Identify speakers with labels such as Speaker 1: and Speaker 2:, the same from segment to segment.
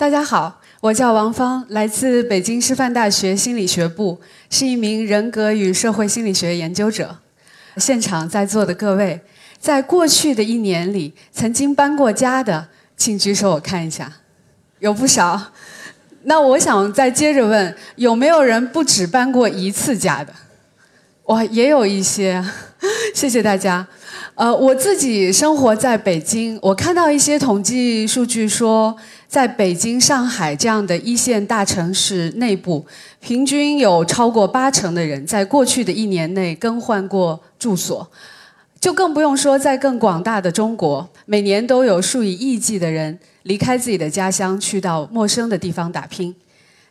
Speaker 1: 大家好，我叫王芳，来自北京师范大学心理学部，是一名人格与社会心理学研究者。现场在座的各位，在过去的一年里，曾经搬过家的，请举手，我看一下，有不少。那我想再接着问，有没有人不止搬过一次家的？哇，也有一些，谢谢大家。呃，我自己生活在北京，我看到一些统计数据说，在北京、上海这样的一线大城市内部，平均有超过八成的人在过去的一年内更换过住所，就更不用说在更广大的中国，每年都有数以亿计的人离开自己的家乡，去到陌生的地方打拼。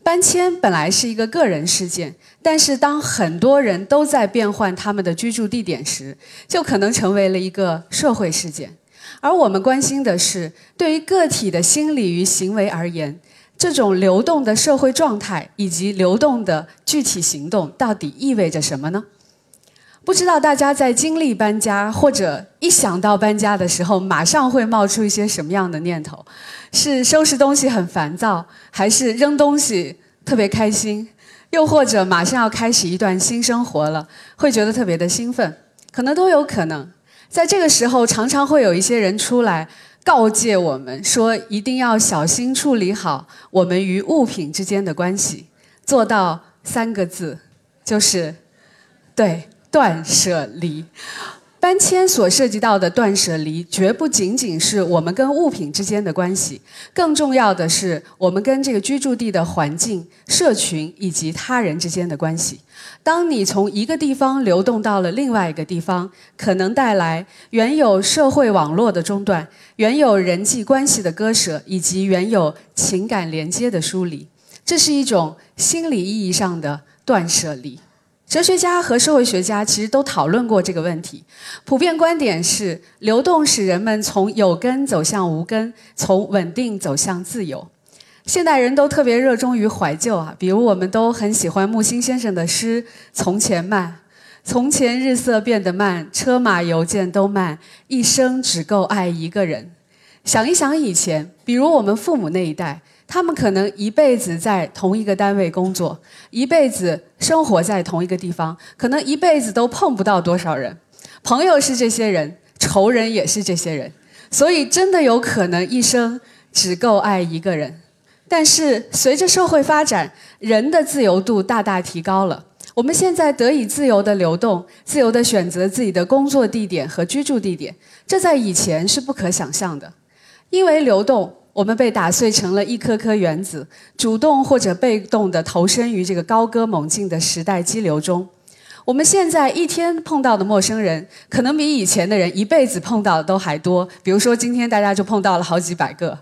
Speaker 1: 搬迁本来是一个个人事件，但是当很多人都在变换他们的居住地点时，就可能成为了一个社会事件。而我们关心的是，对于个体的心理与行为而言，这种流动的社会状态以及流动的具体行动到底意味着什么呢？不知道大家在经历搬家或者一想到搬家的时候，马上会冒出一些什么样的念头？是收拾东西很烦躁，还是扔东西特别开心？又或者马上要开始一段新生活了，会觉得特别的兴奋？可能都有可能。在这个时候，常常会有一些人出来告诫我们说，一定要小心处理好我们与物品之间的关系，做到三个字，就是对。断舍离，搬迁所涉及到的断舍离，绝不仅仅是我们跟物品之间的关系，更重要的是我们跟这个居住地的环境、社群以及他人之间的关系。当你从一个地方流动到了另外一个地方，可能带来原有社会网络的中断、原有人际关系的割舍，以及原有情感连接的疏离。这是一种心理意义上的断舍离。哲学家和社会学家其实都讨论过这个问题，普遍观点是：流动使人们从有根走向无根，从稳定走向自由。现代人都特别热衷于怀旧啊，比如我们都很喜欢木心先生的诗：“从前慢，从前日色变得慢，车马邮件都慢，一生只够爱一个人。”想一想以前，比如我们父母那一代。他们可能一辈子在同一个单位工作，一辈子生活在同一个地方，可能一辈子都碰不到多少人。朋友是这些人，仇人也是这些人，所以真的有可能一生只够爱一个人。但是随着社会发展，人的自由度大大提高了，我们现在得以自由的流动，自由的选择自己的工作地点和居住地点，这在以前是不可想象的，因为流动。我们被打碎成了一颗颗原子，主动或者被动地投身于这个高歌猛进的时代激流中。我们现在一天碰到的陌生人，可能比以前的人一辈子碰到的都还多。比如说，今天大家就碰到了好几百个。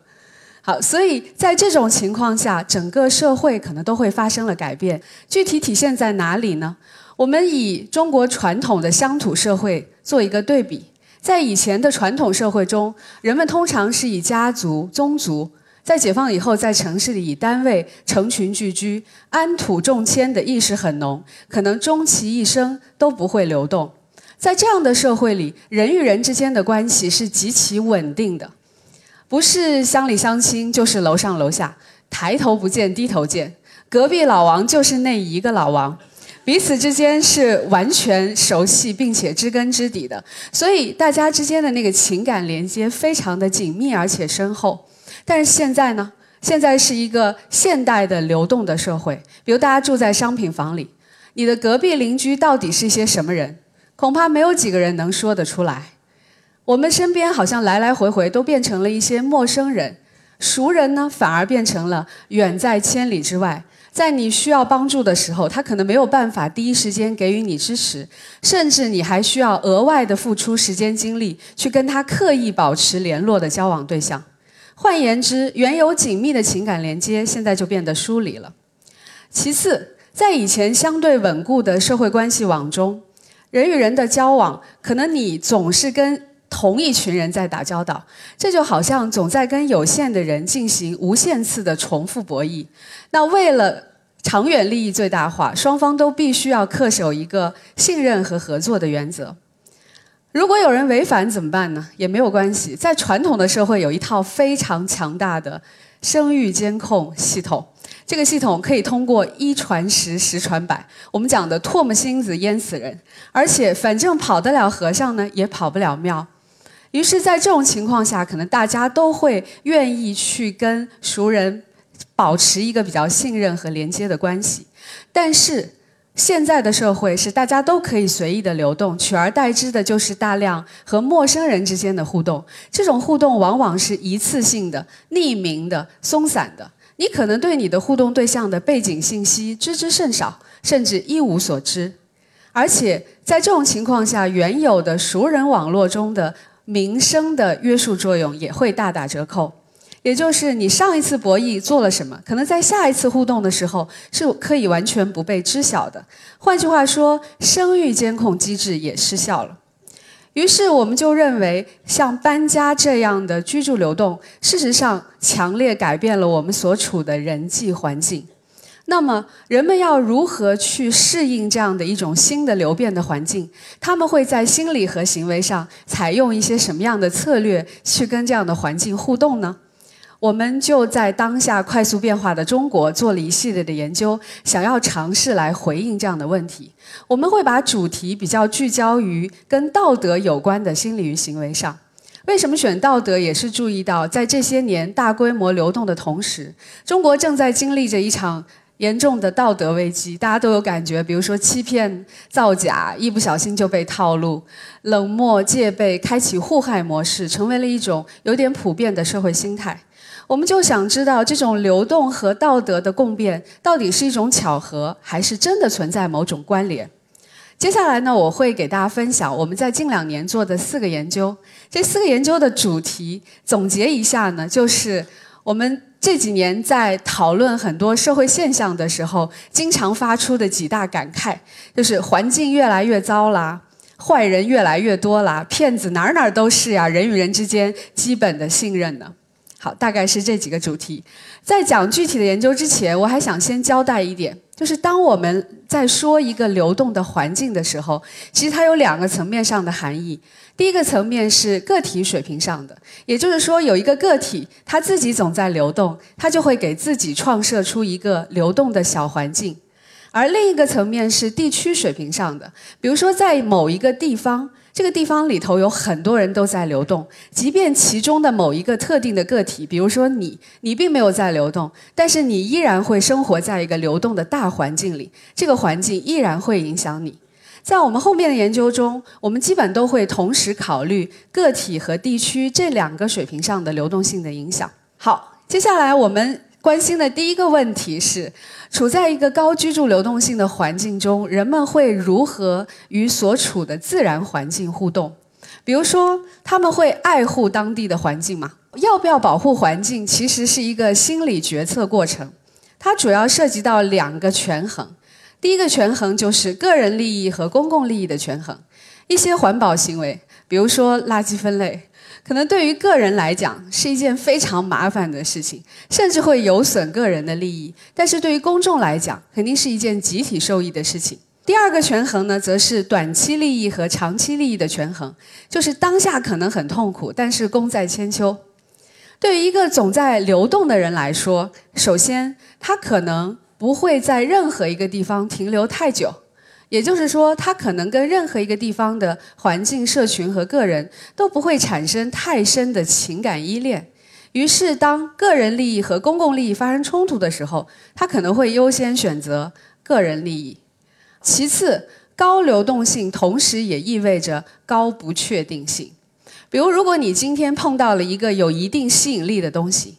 Speaker 1: 好，所以在这种情况下，整个社会可能都会发生了改变。具体体现在哪里呢？我们以中国传统的乡土社会做一个对比。在以前的传统社会中，人们通常是以家族、宗族；在解放以后，在城市里以单位、成群聚居，安土重迁的意识很浓，可能终其一生都不会流动。在这样的社会里，人与人之间的关系是极其稳定的，不是乡里乡亲，就是楼上楼下，抬头不见低头见，隔壁老王就是那一个老王。彼此之间是完全熟悉并且知根知底的，所以大家之间的那个情感连接非常的紧密而且深厚。但是现在呢？现在是一个现代的流动的社会，比如大家住在商品房里，你的隔壁邻居到底是一些什么人？恐怕没有几个人能说得出来。我们身边好像来来回回都变成了一些陌生人，熟人呢反而变成了远在千里之外。在你需要帮助的时候，他可能没有办法第一时间给予你支持，甚至你还需要额外的付出时间精力去跟他刻意保持联络的交往对象。换言之，原有紧密的情感连接现在就变得疏离了。其次，在以前相对稳固的社会关系网中，人与人的交往，可能你总是跟。同一群人在打交道，这就好像总在跟有限的人进行无限次的重复博弈。那为了长远利益最大化，双方都必须要恪守一个信任和合作的原则。如果有人违反怎么办呢？也没有关系，在传统的社会有一套非常强大的生育监控系统。这个系统可以通过一传十，十传百，我们讲的唾沫星子淹死人，而且反正跑得了和尚呢，也跑不了庙。于是，在这种情况下，可能大家都会愿意去跟熟人保持一个比较信任和连接的关系。但是，现在的社会是大家都可以随意的流动，取而代之的就是大量和陌生人之间的互动。这种互动往往是一次性的、匿名的、松散的。你可能对你的互动对象的背景信息知之甚少，甚至一无所知，而且在这种情况下，原有的熟人网络中的名声的约束作用也会大打折扣。也就是你上一次博弈做了什么，可能在下一次互动的时候是可以完全不被知晓的。换句话说，声誉监控机制也失效了。于是我们就认为，像搬家这样的居住流动，事实上强烈改变了我们所处的人际环境。那么，人们要如何去适应这样的一种新的流变的环境？他们会在心理和行为上采用一些什么样的策略去跟这样的环境互动呢？我们就在当下快速变化的中国做了一系列的研究，想要尝试来回应这样的问题。我们会把主题比较聚焦于跟道德有关的心理与行为上。为什么选道德？也是注意到在这些年大规模流动的同时，中国正在经历着一场严重的道德危机。大家都有感觉，比如说欺骗、造假，一不小心就被套路；冷漠、戒备，开启互害模式，成为了一种有点普遍的社会心态。我们就想知道，这种流动和道德的共变，到底是一种巧合，还是真的存在某种关联？接下来呢，我会给大家分享我们在近两年做的四个研究。这四个研究的主题总结一下呢，就是我们这几年在讨论很多社会现象的时候，经常发出的几大感慨，就是环境越来越糟啦，坏人越来越多啦，骗子哪儿哪儿都是呀，人与人之间基本的信任呢？好，大概是这几个主题。在讲具体的研究之前，我还想先交代一点，就是当我们在说一个流动的环境的时候，其实它有两个层面上的含义。第一个层面是个体水平上的，也就是说，有一个个体他自己总在流动，他就会给自己创设出一个流动的小环境。而另一个层面是地区水平上的，比如说在某一个地方。这个地方里头有很多人都在流动，即便其中的某一个特定的个体，比如说你，你并没有在流动，但是你依然会生活在一个流动的大环境里，这个环境依然会影响你。在我们后面的研究中，我们基本都会同时考虑个体和地区这两个水平上的流动性的影响。好，接下来我们。关心的第一个问题是，处在一个高居住流动性的环境中，人们会如何与所处的自然环境互动？比如说，他们会爱护当地的环境吗？要不要保护环境，其实是一个心理决策过程，它主要涉及到两个权衡。第一个权衡就是个人利益和公共利益的权衡。一些环保行为，比如说垃圾分类。可能对于个人来讲是一件非常麻烦的事情，甚至会有损个人的利益；但是对于公众来讲，肯定是一件集体受益的事情。第二个权衡呢，则是短期利益和长期利益的权衡，就是当下可能很痛苦，但是功在千秋。对于一个总在流动的人来说，首先他可能不会在任何一个地方停留太久。也就是说，他可能跟任何一个地方的环境、社群和个人都不会产生太深的情感依恋。于是，当个人利益和公共利益发生冲突的时候，他可能会优先选择个人利益。其次，高流动性同时也意味着高不确定性。比如，如果你今天碰到了一个有一定吸引力的东西，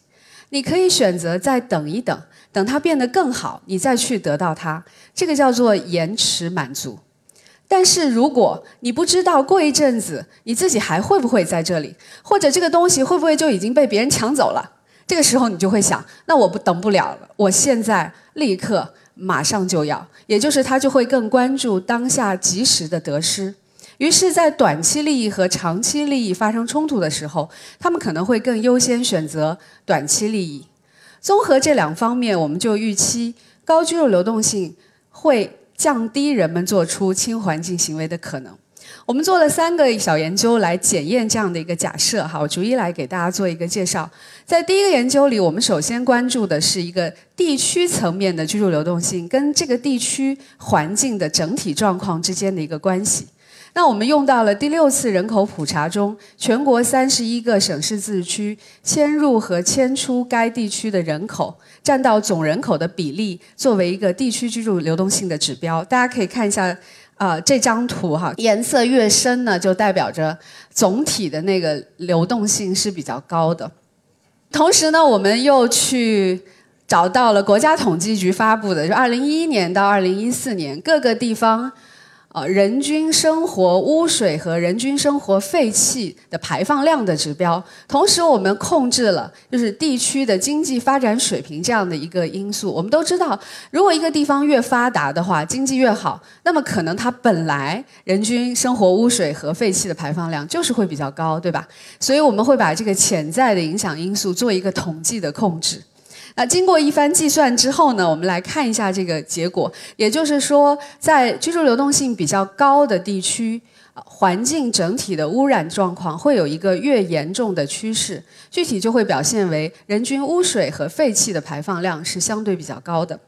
Speaker 1: 你可以选择再等一等。等它变得更好，你再去得到它，这个叫做延迟满足。但是如果你不知道过一阵子你自己还会不会在这里，或者这个东西会不会就已经被别人抢走了，这个时候你就会想：那我不等不了了，我现在立刻马上就要。也就是他就会更关注当下及时的得失。于是，在短期利益和长期利益发生冲突的时候，他们可能会更优先选择短期利益。综合这两方面，我们就预期高居住流动性会降低人们做出轻环境行为的可能。我们做了三个小研究来检验这样的一个假设，哈，我逐一来给大家做一个介绍。在第一个研究里，我们首先关注的是一个地区层面的居住流动性跟这个地区环境的整体状况之间的一个关系。那我们用到了第六次人口普查中，全国三十一个省市自治区迁入和迁出该地区的人口占到总人口的比例，作为一个地区居住流动性的指标。大家可以看一下。啊，这张图哈，颜色越深呢，就代表着总体的那个流动性是比较高的。同时呢，我们又去找到了国家统计局发布的，就二零一一年到二零一四年各个地方。呃，人均生活污水和人均生活废气的排放量的指标，同时我们控制了就是地区的经济发展水平这样的一个因素。我们都知道，如果一个地方越发达的话，经济越好，那么可能它本来人均生活污水和废气的排放量就是会比较高，对吧？所以我们会把这个潜在的影响因素做一个统计的控制。那经过一番计算之后呢，我们来看一下这个结果。也就是说，在居住流动性比较高的地区，环境整体的污染状况会有一个越严重的趋势。具体就会表现为人均污水和废气的排放量是相对比较高的。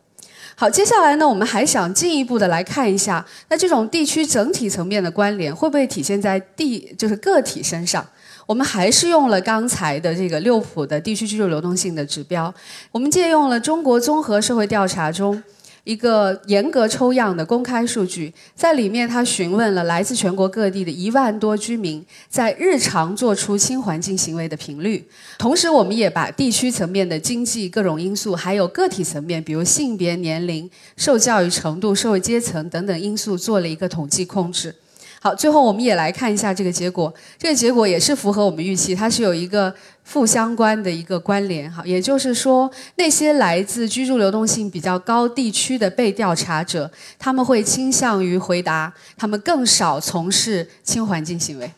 Speaker 1: 好，接下来呢，我们还想进一步的来看一下，那这种地区整体层面的关联会不会体现在地就是个体身上？我们还是用了刚才的这个六普的地区居住流动性的指标，我们借用了中国综合社会调查中一个严格抽样的公开数据，在里面他询问了来自全国各地的一万多居民在日常做出新环境行为的频率，同时我们也把地区层面的经济各种因素，还有个体层面，比如性别、年龄、受教育程度、社会阶层等等因素做了一个统计控制。好，最后我们也来看一下这个结果。这个结果也是符合我们预期，它是有一个负相关的一个关联。哈，也就是说，那些来自居住流动性比较高地区的被调查者，他们会倾向于回答，他们更少从事轻环境行为。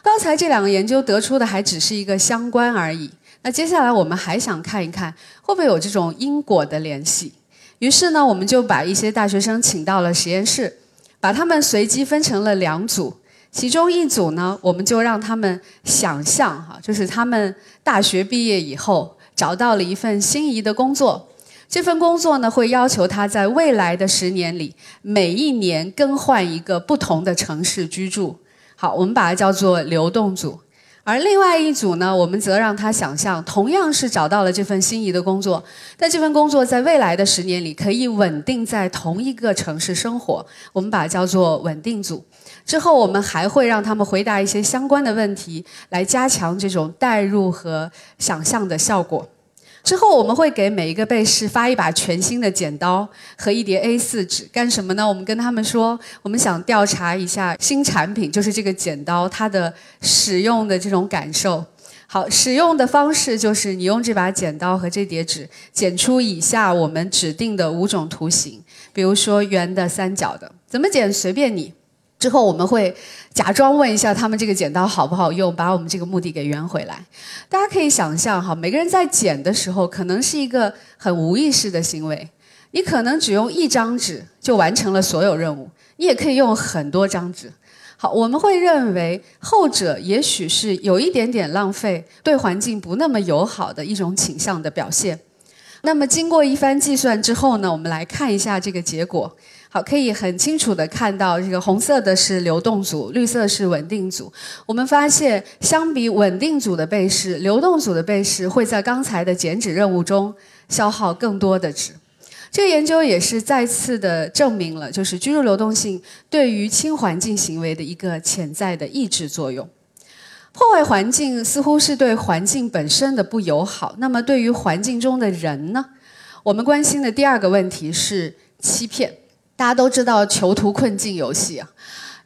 Speaker 1: 刚才这两个研究得出的还只是一个相关而已。那接下来我们还想看一看，会不会有这种因果的联系？于是呢，我们就把一些大学生请到了实验室。把他们随机分成了两组，其中一组呢，我们就让他们想象哈，就是他们大学毕业以后找到了一份心仪的工作，这份工作呢会要求他在未来的十年里每一年更换一个不同的城市居住。好，我们把它叫做流动组。而另外一组呢，我们则让他想象，同样是找到了这份心仪的工作，但这份工作在未来的十年里可以稳定在同一个城市生活，我们把它叫做稳定组。之后，我们还会让他们回答一些相关的问题，来加强这种代入和想象的效果。之后我们会给每一个被试发一把全新的剪刀和一叠 A4 纸，干什么呢？我们跟他们说，我们想调查一下新产品，就是这个剪刀它的使用的这种感受。好，使用的方式就是你用这把剪刀和这叠纸剪出以下我们指定的五种图形，比如说圆的、三角的，怎么剪随便你。之后我们会假装问一下他们这个剪刀好不好用，把我们这个目的给圆回来。大家可以想象哈，每个人在剪的时候，可能是一个很无意识的行为。你可能只用一张纸就完成了所有任务，你也可以用很多张纸。好，我们会认为后者也许是有一点点浪费，对环境不那么友好的一种倾向的表现。那么经过一番计算之后呢，我们来看一下这个结果。好，可以很清楚的看到，这个红色的是流动组，绿色是稳定组。我们发现，相比稳定组的被试，流动组的被试会在刚才的减脂任务中消耗更多的纸。这个研究也是再次的证明了，就是居住流动性对于轻环境行为的一个潜在的抑制作用。破坏环境似乎是对环境本身的不友好，那么对于环境中的人呢？我们关心的第二个问题是欺骗。大家都知道囚徒困境游戏啊，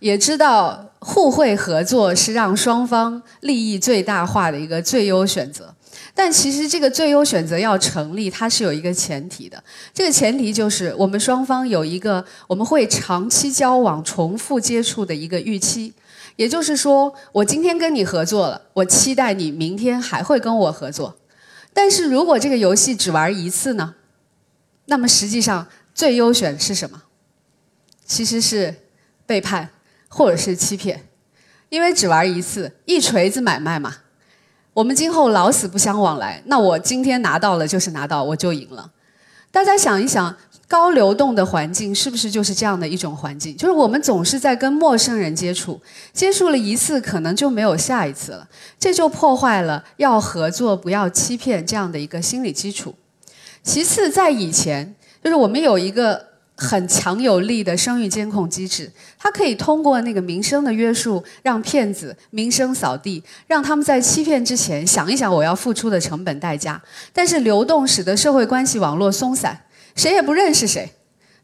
Speaker 1: 也知道互惠合作是让双方利益最大化的一个最优选择。但其实这个最优选择要成立，它是有一个前提的。这个前提就是我们双方有一个我们会长期交往、重复接触的一个预期。也就是说，我今天跟你合作了，我期待你明天还会跟我合作。但是如果这个游戏只玩一次呢？那么实际上最优选是什么？其实是背叛，或者是欺骗。因为只玩一次，一锤子买卖嘛。我们今后老死不相往来，那我今天拿到了就是拿到，我就赢了。大家想一想，高流动的环境是不是就是这样的一种环境？就是我们总是在跟陌生人接触，接触了一次可能就没有下一次了，这就破坏了要合作不要欺骗这样的一个心理基础。其次，在以前，就是我们有一个。很强有力的声誉监控机制，它可以通过那个名声的约束，让骗子名声扫地，让他们在欺骗之前想一想我要付出的成本代价。但是流动使得社会关系网络松散，谁也不认识谁。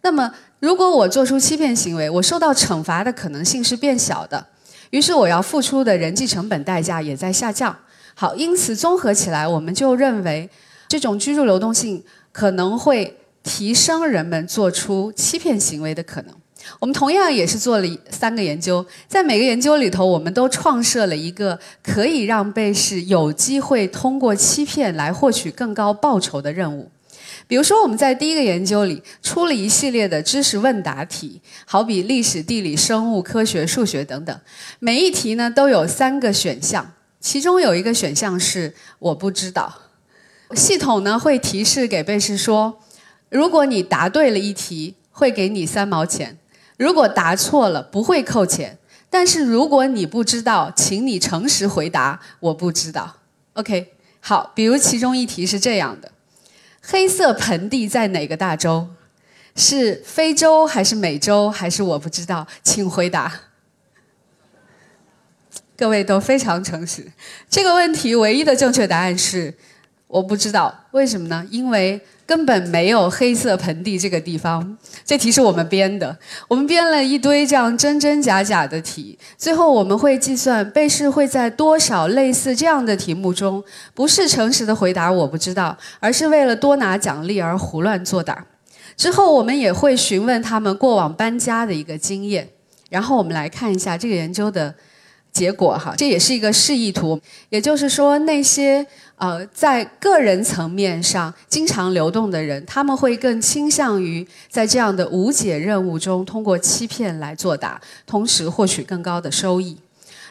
Speaker 1: 那么，如果我做出欺骗行为，我受到惩罚的可能性是变小的，于是我要付出的人际成本代价也在下降。好，因此综合起来，我们就认为这种居住流动性可能会。提升人们做出欺骗行为的可能。我们同样也是做了三个研究，在每个研究里头，我们都创设了一个可以让被试有机会通过欺骗来获取更高报酬的任务。比如说，我们在第一个研究里出了一系列的知识问答题，好比历史、地理、生物、科学、数学等等，每一题呢都有三个选项，其中有一个选项是我不知道。系统呢会提示给被试说。如果你答对了一题，会给你三毛钱；如果答错了，不会扣钱。但是如果你不知道，请你诚实回答，我不知道。OK，好，比如其中一题是这样的：黑色盆地在哪个大洲？是非洲还是美洲还是我不知道？请回答。各位都非常诚实。这个问题唯一的正确答案是我不知道。为什么呢？因为。根本没有黑色盆地这个地方，这题是我们编的。我们编了一堆这样真真假假的题，最后我们会计算被试会在多少类似这样的题目中，不是诚实的回答我不知道，而是为了多拿奖励而胡乱作答。之后我们也会询问他们过往搬家的一个经验，然后我们来看一下这个研究的结果哈，这也是一个示意图，也就是说那些。呃，在个人层面上经常流动的人，他们会更倾向于在这样的无解任务中通过欺骗来作答，同时获取更高的收益。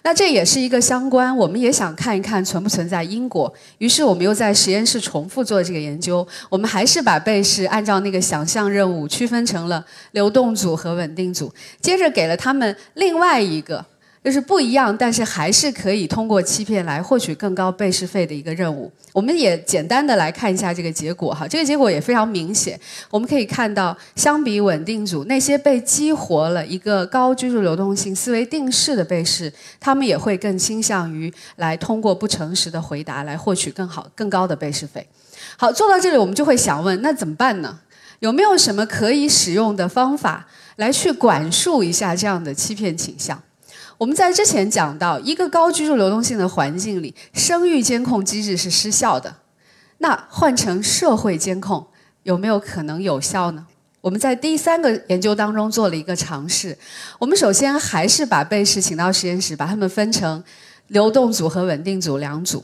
Speaker 1: 那这也是一个相关，我们也想看一看存不存在因果。于是我们又在实验室重复做这个研究，我们还是把被试按照那个想象任务区分成了流动组和稳定组，接着给了他们另外一个。就是不一样，但是还是可以通过欺骗来获取更高被试费的一个任务。我们也简单的来看一下这个结果哈，这个结果也非常明显。我们可以看到，相比稳定组那些被激活了一个高居住流动性思维定式的被试，他们也会更倾向于来通过不诚实的回答来获取更好、更高的被试费。好，做到这里，我们就会想问：那怎么办呢？有没有什么可以使用的方法来去管束一下这样的欺骗倾向？我们在之前讲到，一个高居住流动性的环境里，生育监控机制是失效的。那换成社会监控，有没有可能有效呢？我们在第三个研究当中做了一个尝试。我们首先还是把被试请到实验室，把他们分成流动组和稳定组两组。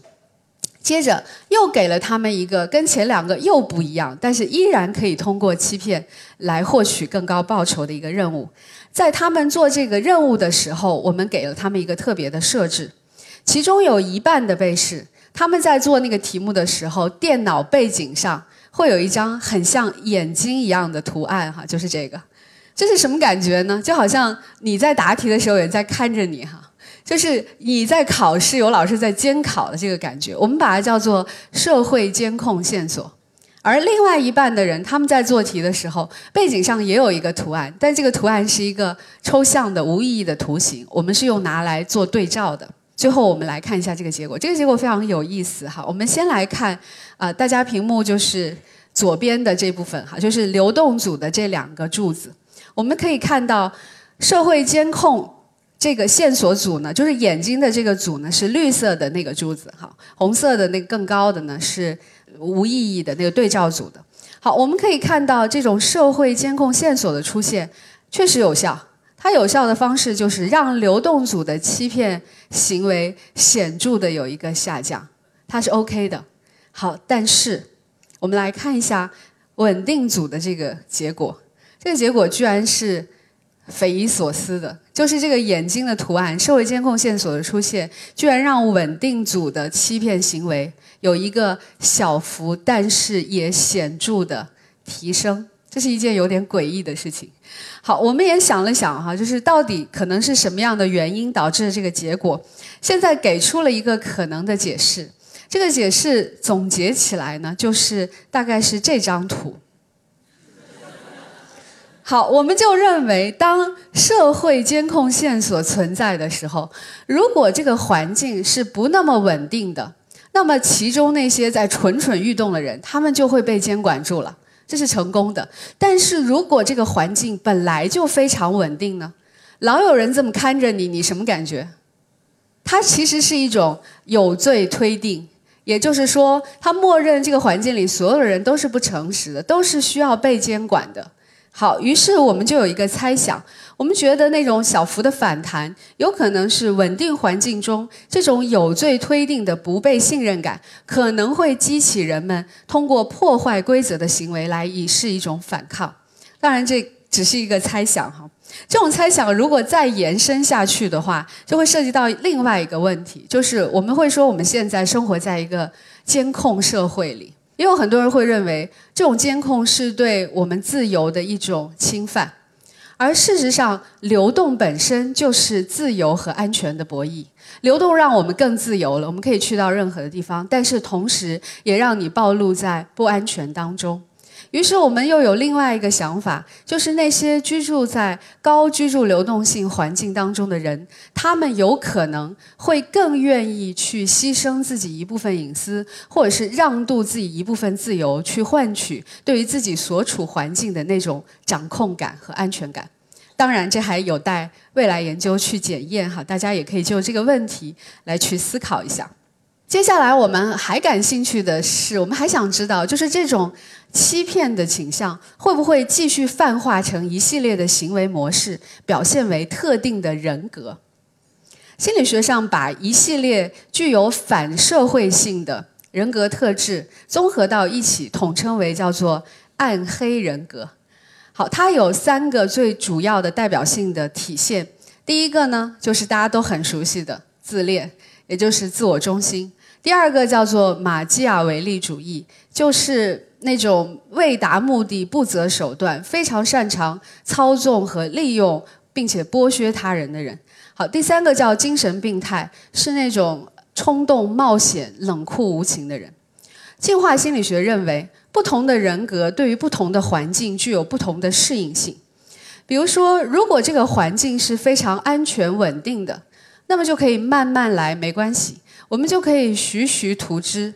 Speaker 1: 接着又给了他们一个跟前两个又不一样，但是依然可以通过欺骗来获取更高报酬的一个任务。在他们做这个任务的时候，我们给了他们一个特别的设置，其中有一半的被试，他们在做那个题目的时候，电脑背景上会有一张很像眼睛一样的图案，哈，就是这个，这是什么感觉呢？就好像你在答题的时候，有人在看着你，哈，就是你在考试，有老师在监考的这个感觉，我们把它叫做社会监控线索。而另外一半的人，他们在做题的时候，背景上也有一个图案，但这个图案是一个抽象的、无意义的图形。我们是用拿来做对照的。最后，我们来看一下这个结果。这个结果非常有意思哈。我们先来看啊，大家屏幕就是左边的这部分哈，就是流动组的这两个柱子。我们可以看到，社会监控这个线索组呢，就是眼睛的这个组呢是绿色的那个珠子哈，红色的那个更高的呢是。无意义的那个对照组的，好，我们可以看到这种社会监控线索的出现确实有效。它有效的方式就是让流动组的欺骗行为显著的有一个下降，它是 OK 的。好，但是我们来看一下稳定组的这个结果，这个结果居然是匪夷所思的，就是这个眼睛的图案，社会监控线索的出现，居然让稳定组的欺骗行为有一个小幅但是也显著的提升，这是一件有点诡异的事情。好，我们也想了想哈，就是到底可能是什么样的原因导致了这个结果？现在给出了一个可能的解释，这个解释总结起来呢，就是大概是这张图。好，我们就认为，当社会监控线索存在的时候，如果这个环境是不那么稳定的，那么其中那些在蠢蠢欲动的人，他们就会被监管住了，这是成功的。但是如果这个环境本来就非常稳定呢，老有人这么看着你，你什么感觉？它其实是一种有罪推定，也就是说，他默认这个环境里所有的人都是不诚实的，都是需要被监管的。好，于是我们就有一个猜想，我们觉得那种小幅的反弹，有可能是稳定环境中这种有罪推定的不被信任感，可能会激起人们通过破坏规则的行为来以示一种反抗。当然，这只是一个猜想哈。这种猜想如果再延伸下去的话，就会涉及到另外一个问题，就是我们会说我们现在生活在一个监控社会里。也有很多人会认为，这种监控是对我们自由的一种侵犯，而事实上，流动本身就是自由和安全的博弈。流动让我们更自由了，我们可以去到任何的地方，但是同时也让你暴露在不安全当中。于是我们又有另外一个想法，就是那些居住在高居住流动性环境当中的人，他们有可能会更愿意去牺牲自己一部分隐私，或者是让渡自己一部分自由，去换取对于自己所处环境的那种掌控感和安全感。当然，这还有待未来研究去检验哈，大家也可以就这个问题来去思考一下。接下来我们还感兴趣的是，我们还想知道，就是这种欺骗的倾向会不会继续泛化成一系列的行为模式，表现为特定的人格？心理学上把一系列具有反社会性的人格特质综合到一起，统称为叫做暗黑人格。好，它有三个最主要的代表性的体现。第一个呢，就是大家都很熟悉的自恋，也就是自我中心。第二个叫做马基雅维利主义，就是那种为达目的不择手段、非常擅长操纵和利用，并且剥削他人的人。好，第三个叫精神病态，是那种冲动、冒险、冷酷无情的人。进化心理学认为，不同的人格对于不同的环境具有不同的适应性。比如说，如果这个环境是非常安全稳定的，那么就可以慢慢来，没关系。我们就可以徐徐图之，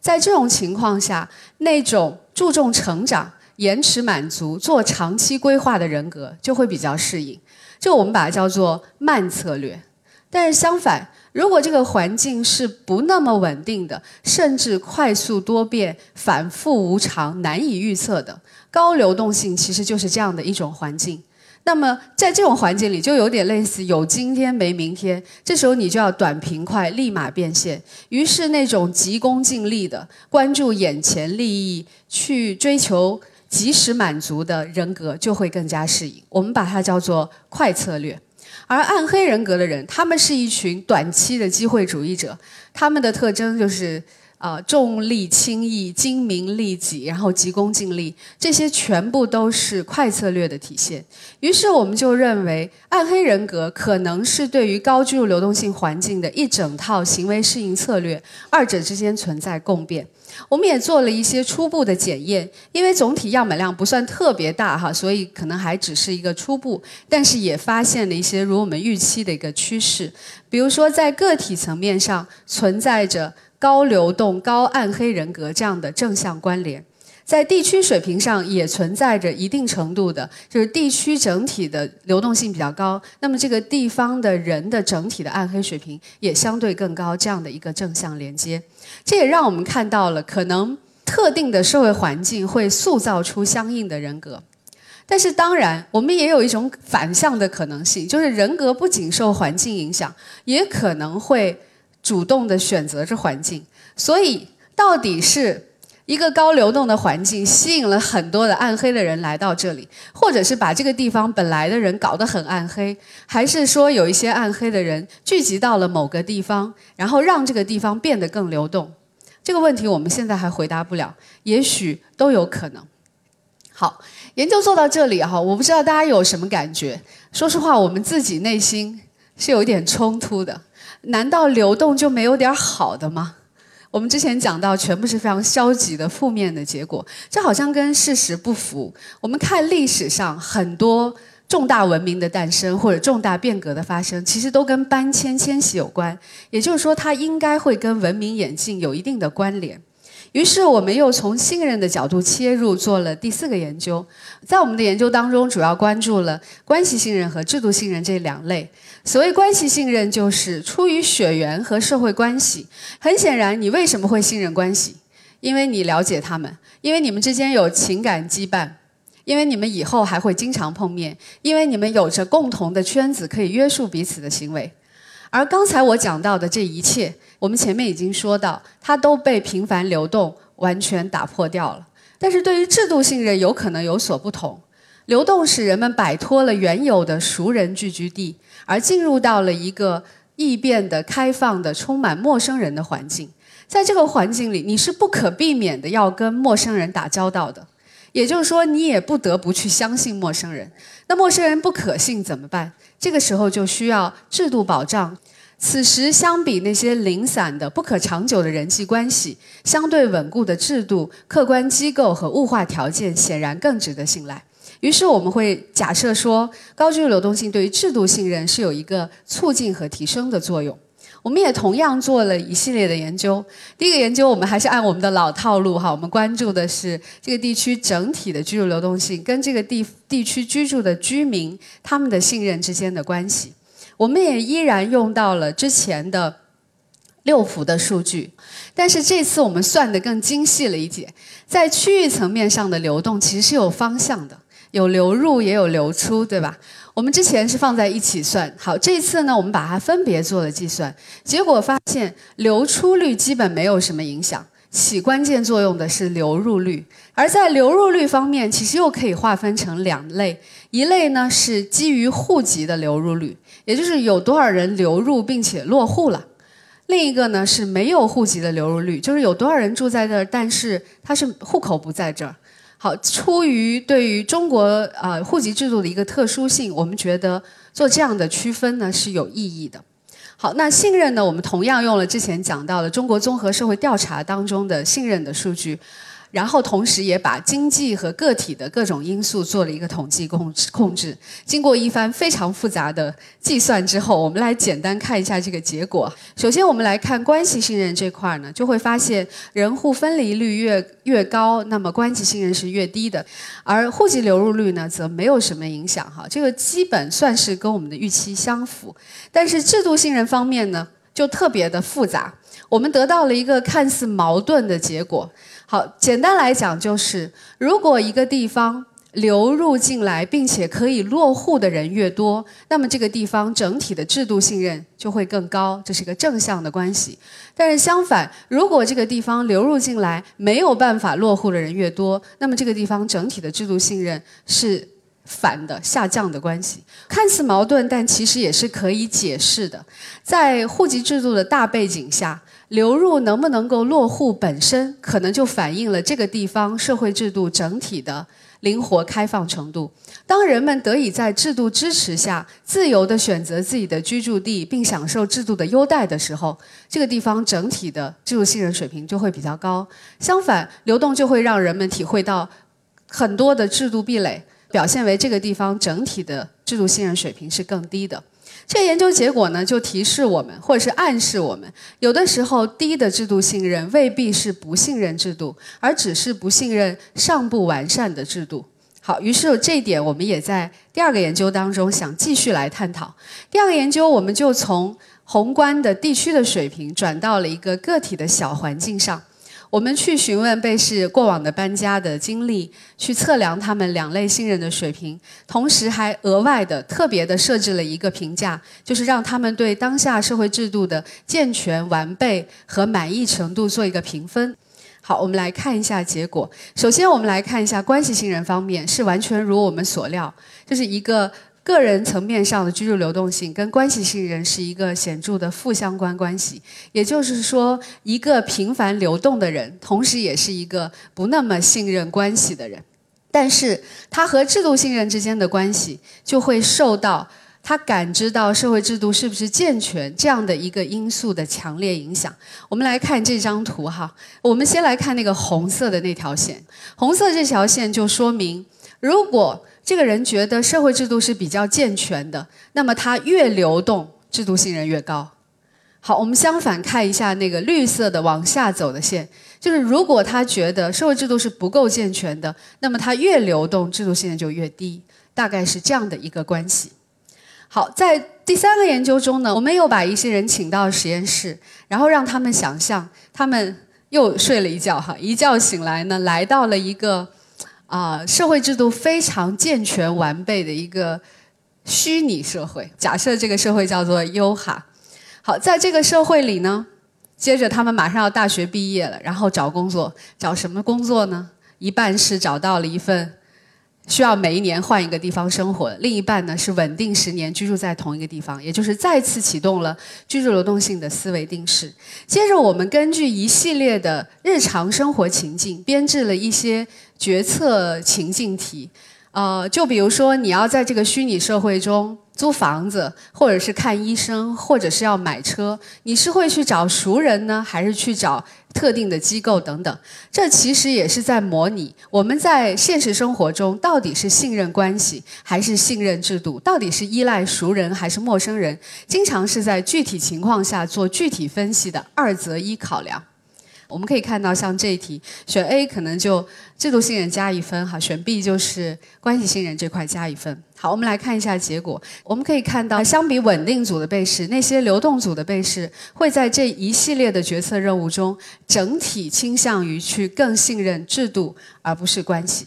Speaker 1: 在这种情况下，那种注重成长、延迟满足、做长期规划的人格就会比较适应。这个我们把它叫做慢策略。但是相反，如果这个环境是不那么稳定的，甚至快速多变、反复无常、难以预测的，高流动性其实就是这样的一种环境。那么，在这种环境里，就有点类似有今天没明天。这时候你就要短平快，立马变现。于是，那种急功近利的、关注眼前利益、去追求及时满足的人格就会更加适应。我们把它叫做快策略。而暗黑人格的人，他们是一群短期的机会主义者，他们的特征就是。啊，重利轻义、精明利己，然后急功近利，这些全部都是快策略的体现。于是，我们就认为暗黑人格可能是对于高居住流动性环境的一整套行为适应策略，二者之间存在共变。我们也做了一些初步的检验，因为总体样本量不算特别大哈，所以可能还只是一个初步，但是也发现了一些如我们预期的一个趋势，比如说在个体层面上存在着。高流动、高暗黑人格这样的正向关联，在地区水平上也存在着一定程度的，就是地区整体的流动性比较高，那么这个地方的人的整体的暗黑水平也相对更高，这样的一个正向连接，这也让我们看到了可能特定的社会环境会塑造出相应的人格，但是当然我们也有一种反向的可能性，就是人格不仅受环境影响，也可能会。主动的选择着环境，所以到底是一个高流动的环境吸引了很多的暗黑的人来到这里，或者是把这个地方本来的人搞得很暗黑，还是说有一些暗黑的人聚集到了某个地方，然后让这个地方变得更流动？这个问题我们现在还回答不了，也许都有可能。好，研究做到这里哈，我不知道大家有什么感觉。说实话，我们自己内心是有一点冲突的。难道流动就没有点好的吗？我们之前讲到，全部是非常消极的、负面的结果，这好像跟事实不符。我们看历史上很多重大文明的诞生或者重大变革的发生，其实都跟搬迁、迁徙有关。也就是说，它应该会跟文明演进有一定的关联。于是，我们又从信任的角度切入，做了第四个研究。在我们的研究当中，主要关注了关系信任和制度信任这两类。所谓关系信任，就是出于血缘和社会关系。很显然，你为什么会信任关系？因为你了解他们，因为你们之间有情感羁绊，因为你们以后还会经常碰面，因为你们有着共同的圈子可以约束彼此的行为。而刚才我讲到的这一切，我们前面已经说到，它都被频繁流动完全打破掉了。但是对于制度信任，有可能有所不同。流动使人们摆脱了原有的熟人聚居地，而进入到了一个异变的、开放的、充满陌生人的环境。在这个环境里，你是不可避免的要跟陌生人打交道的。也就是说，你也不得不去相信陌生人。那陌生人不可信怎么办？这个时候就需要制度保障。此时，相比那些零散的、不可长久的人际关系，相对稳固的制度、客观机构和物化条件显然更值得信赖。于是，我们会假设说，高居流动性对于制度信任是有一个促进和提升的作用。我们也同样做了一系列的研究。第一个研究，我们还是按我们的老套路哈，我们关注的是这个地区整体的居住流动性跟这个地地区居住的居民他们的信任之间的关系。我们也依然用到了之前的六幅的数据，但是这次我们算得更精细了一点，在区域层面上的流动其实是有方向的，有流入也有流出，对吧？我们之前是放在一起算，好，这次呢，我们把它分别做了计算，结果发现流出率基本没有什么影响，起关键作用的是流入率，而在流入率方面，其实又可以划分成两类，一类呢是基于户籍的流入率。也就是有多少人流入并且落户了，另一个呢是没有户籍的流入率，就是有多少人住在这儿，但是他是户口不在这儿。好，出于对于中国啊户籍制度的一个特殊性，我们觉得做这样的区分呢是有意义的。好，那信任呢，我们同样用了之前讲到的中国综合社会调查当中的信任的数据。然后同时也把经济和个体的各种因素做了一个统计控制控制。经过一番非常复杂的计算之后，我们来简单看一下这个结果。首先，我们来看关系信任这块儿呢，就会发现人户分离率越越高，那么关系信任是越低的，而户籍流入率呢，则没有什么影响哈。这个基本算是跟我们的预期相符。但是制度信任方面呢，就特别的复杂。我们得到了一个看似矛盾的结果。好，简单来讲就是，如果一个地方流入进来并且可以落户的人越多，那么这个地方整体的制度信任就会更高，这是一个正向的关系。但是相反，如果这个地方流入进来没有办法落户的人越多，那么这个地方整体的制度信任是反的，下降的关系。看似矛盾，但其实也是可以解释的。在户籍制度的大背景下。流入能不能够落户本身，可能就反映了这个地方社会制度整体的灵活开放程度。当人们得以在制度支持下自由地选择自己的居住地，并享受制度的优待的时候，这个地方整体的制度信任水平就会比较高。相反，流动就会让人们体会到很多的制度壁垒，表现为这个地方整体的制度信任水平是更低的。这研究结果呢，就提示我们，或者是暗示我们，有的时候低的制度信任未必是不信任制度，而只是不信任尚不完善的制度。好，于是这一点我们也在第二个研究当中想继续来探讨。第二个研究，我们就从宏观的地区的水平转到了一个个体的小环境上。我们去询问被试过往的搬家的经历，去测量他们两类信任的水平，同时还额外的特别的设置了一个评价，就是让他们对当下社会制度的健全完备和满意程度做一个评分。好，我们来看一下结果。首先，我们来看一下关系信任方面，是完全如我们所料，就是一个个人层面上的居住流动性跟关系信任是一个显著的负相关关系。也就是说，一个频繁流动的人，同时也是一个不那么信任关系的人。但是，他和制度信任之间的关系就会受到。他感知到社会制度是不是健全这样的一个因素的强烈影响。我们来看这张图哈，我们先来看那个红色的那条线，红色这条线就说明，如果这个人觉得社会制度是比较健全的，那么他越流动，制度信任越高。好，我们相反看一下那个绿色的往下走的线，就是如果他觉得社会制度是不够健全的，那么他越流动，制度信任就越低，大概是这样的一个关系。好，在第三个研究中呢，我们又把一些人请到实验室，然后让他们想象，他们又睡了一觉，哈，一觉醒来呢，来到了一个啊社会制度非常健全完备的一个虚拟社会。假设这个社会叫做优哈。好，在这个社会里呢，接着他们马上要大学毕业了，然后找工作，找什么工作呢？一半是找到了一份。需要每一年换一个地方生活，另一半呢是稳定十年居住在同一个地方，也就是再次启动了居住流动性的思维定式。接着，我们根据一系列的日常生活情境，编制了一些决策情境题。呃，就比如说，你要在这个虚拟社会中。租房子，或者是看医生，或者是要买车，你是会去找熟人呢，还是去找特定的机构等等？这其实也是在模拟我们在现实生活中到底是信任关系还是信任制度，到底是依赖熟人还是陌生人，经常是在具体情况下做具体分析的二择一考量。我们可以看到，像这一题，选 A 可能就制度信任加一分，哈，选 B 就是关系信任这块加一分。好，我们来看一下结果。我们可以看到，相比稳定组的被试，那些流动组的被试会在这一系列的决策任务中，整体倾向于去更信任制度，而不是关系。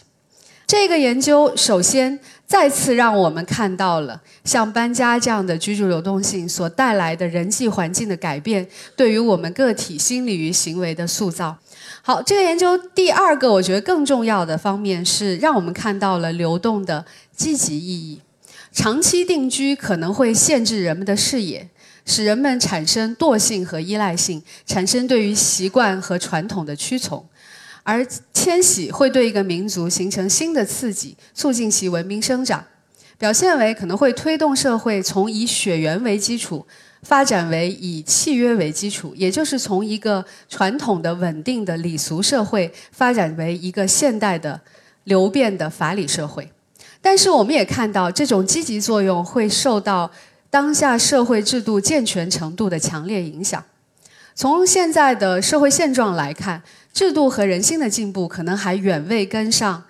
Speaker 1: 这个研究首先再次让我们看到了像搬家这样的居住流动性所带来的人际环境的改变，对于我们个体心理与行为的塑造。好，这个研究第二个我觉得更重要的方面是让我们看到了流动的积极意义。长期定居可能会限制人们的视野，使人们产生惰性和依赖性，产生对于习惯和传统的屈从。而迁徙会对一个民族形成新的刺激，促进其文明生长，表现为可能会推动社会从以血缘为基础发展为以契约为基础，也就是从一个传统的稳定的礼俗社会发展为一个现代的流变的法理社会。但是我们也看到，这种积极作用会受到当下社会制度健全程度的强烈影响。从现在的社会现状来看。制度和人心的进步可能还远未跟上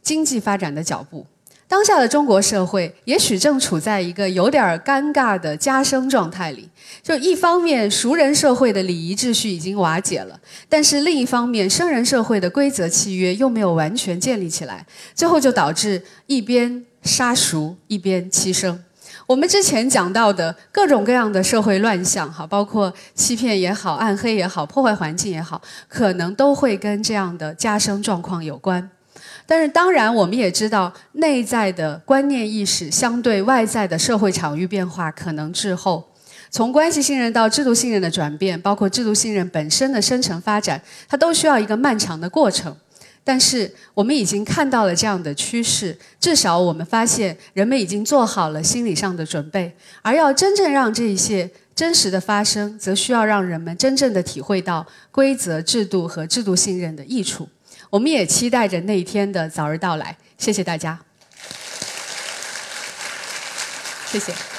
Speaker 1: 经济发展的脚步。当下的中国社会也许正处在一个有点尴尬的加生状态里。就一方面，熟人社会的礼仪秩序已经瓦解了；但是另一方面，生人社会的规则契约又没有完全建立起来。最后就导致一边杀熟，一边欺生。我们之前讲到的各种各样的社会乱象，哈，包括欺骗也好、暗黑也好、破坏环境也好，可能都会跟这样的加深状况有关。但是，当然，我们也知道，内在的观念意识相对外在的社会场域变化可能滞后。从关系信任到制度信任的转变，包括制度信任本身的生成发展，它都需要一个漫长的过程。但是我们已经看到了这样的趋势，至少我们发现人们已经做好了心理上的准备。而要真正让这一切真实的发生，则需要让人们真正的体会到规则、制度和制度信任的益处。我们也期待着那一天的早日到来。谢谢大家，谢谢。